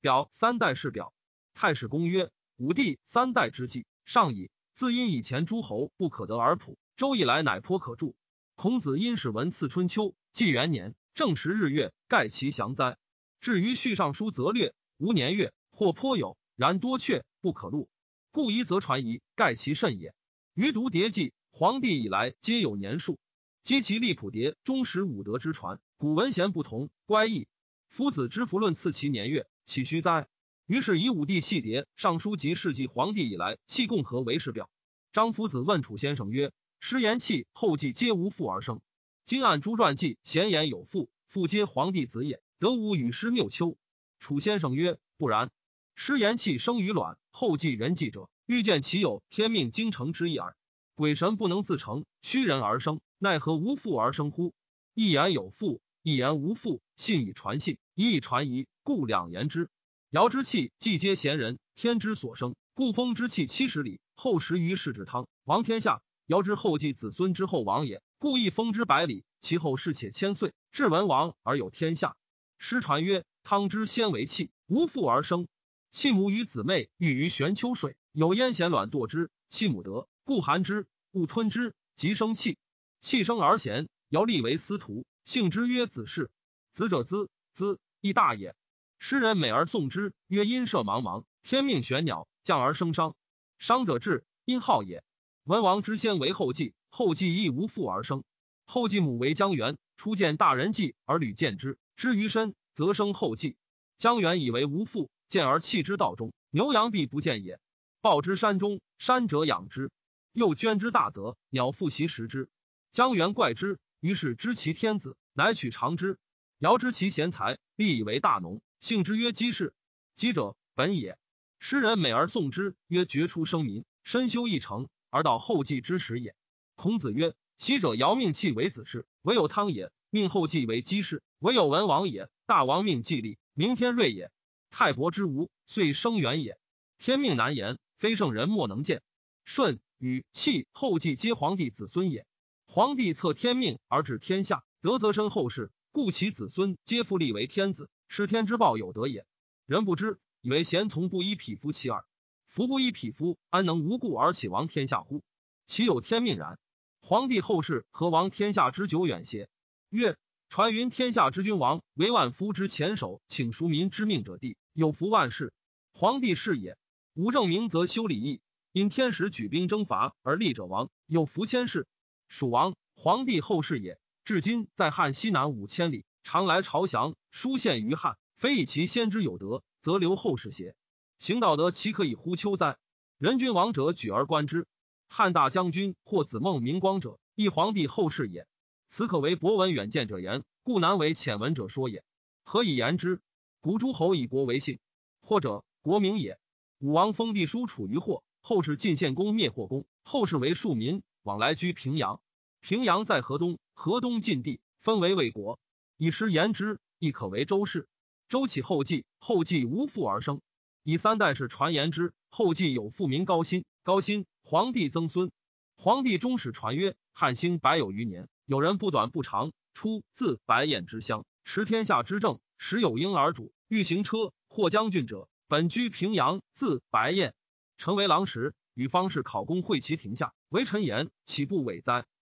表三代世表。太史公曰：武帝三代之际，上矣。自因以前诸侯不可得而普，周以来乃颇可著。孔子因使文次春秋，纪元年正时日月，盖其祥哉。至于续尚书，则略无年月，或颇有，然多阙不可录。故疑则传疑，盖其甚也。余读牒记，皇帝以来皆有年数，积其立谱牒，忠实武德之传。古文贤不同，乖异。夫子之弗论赐其年月，岂虚哉？于是以武帝细牒，尚书及世纪皇帝以来弃共和为世表。张夫子问楚先生曰：“师言气后继皆无父而生，今按诸传记，贤言有父，父皆皇帝子也，得无与师谬丘？”楚先生曰：“不然。师言气生于卵，后继人继者，欲见其有天命精诚之意耳。鬼神不能自成，虚人而生，奈何无父而生乎？一言有父，一言无父，信以传信，一以传疑，故两言之。”尧之气，既皆贤人，天之所生。故风之气七十里，后十余世之汤，王天下。尧之后继子孙之后王也，故亦封之百里。其后世且千岁，至文王而有天下。师传曰：汤之先为气，无父而生。气母与姊妹育于玄丘水，有咽咸卵堕之，气母得，故含之，勿吞之，即生气。气生而贤，尧立为司徒，姓之曰子氏。子者资，资亦大也。诗人美而颂之，曰：“阴射茫茫，天命玄鸟，降而生商。商者至，阴号也。文王之先为后继，后继亦无父而生。后继母为姜元，初见大人继而屡见之，之于身，则生后继。姜元以为无父，见而弃之道中。牛羊必不见也。报之山中，山者养之，又捐之大泽，鸟复习食之。姜元怪之，于是知其天子，乃取长之。尧知其贤才，立以为大农。”姓之曰姬氏，姬者本也。诗人美而颂之，曰绝出生民，身修一成，而到后继之时也。孔子曰：昔者尧命契为子氏，唯有汤也；命后继为姬氏，唯有文王也。大王命季历，明天瑞也。太伯之无，遂生元也。天命难言，非圣人莫能见。舜与契后继皆皇帝子孙也。皇帝测天命而治天下，德则身后世，故其子孙皆复立为天子。是天之报有德也，人不知，以为贤从不依匹夫其耳。夫不依匹夫，安能无故而起亡天下乎？其有天命然。皇帝后世何亡天下之久远邪？曰：传云天下之君王为万夫之前首，请赎民之命者，帝有福万世。皇帝是也。无正明则修礼义，因天时举兵征伐而立者亡，有福千世。蜀王皇帝后世也，至今在汉西南五千里。常来朝降，书献于汉，非以其先之有德，则留后世邪？行道德，岂可以乎丘哉？人君王者，举而观之。汉大将军或子孟明光者，亦皇帝后世也。此可为博闻远见者言，故难为浅闻者说也。何以言之？古诸侯以国为信，或者国名也。武王封地叔处于霍，后世晋献公灭霍公，后世为庶民，往来居平阳。平阳在河东，河东晋地，分为魏国。以师言之，亦可为周氏。周起后继，后继无父而生。以三代是传言之，后继有父名高辛。高辛，皇帝曾孙。皇帝终始传曰：汉兴百有余年，有人不短不长，出自白燕之乡，持天下之政，时有婴儿主，欲行车，或将军者，本居平阳，字白燕。成为郎时，与方士考公会其亭下，为臣言，岂不伟哉？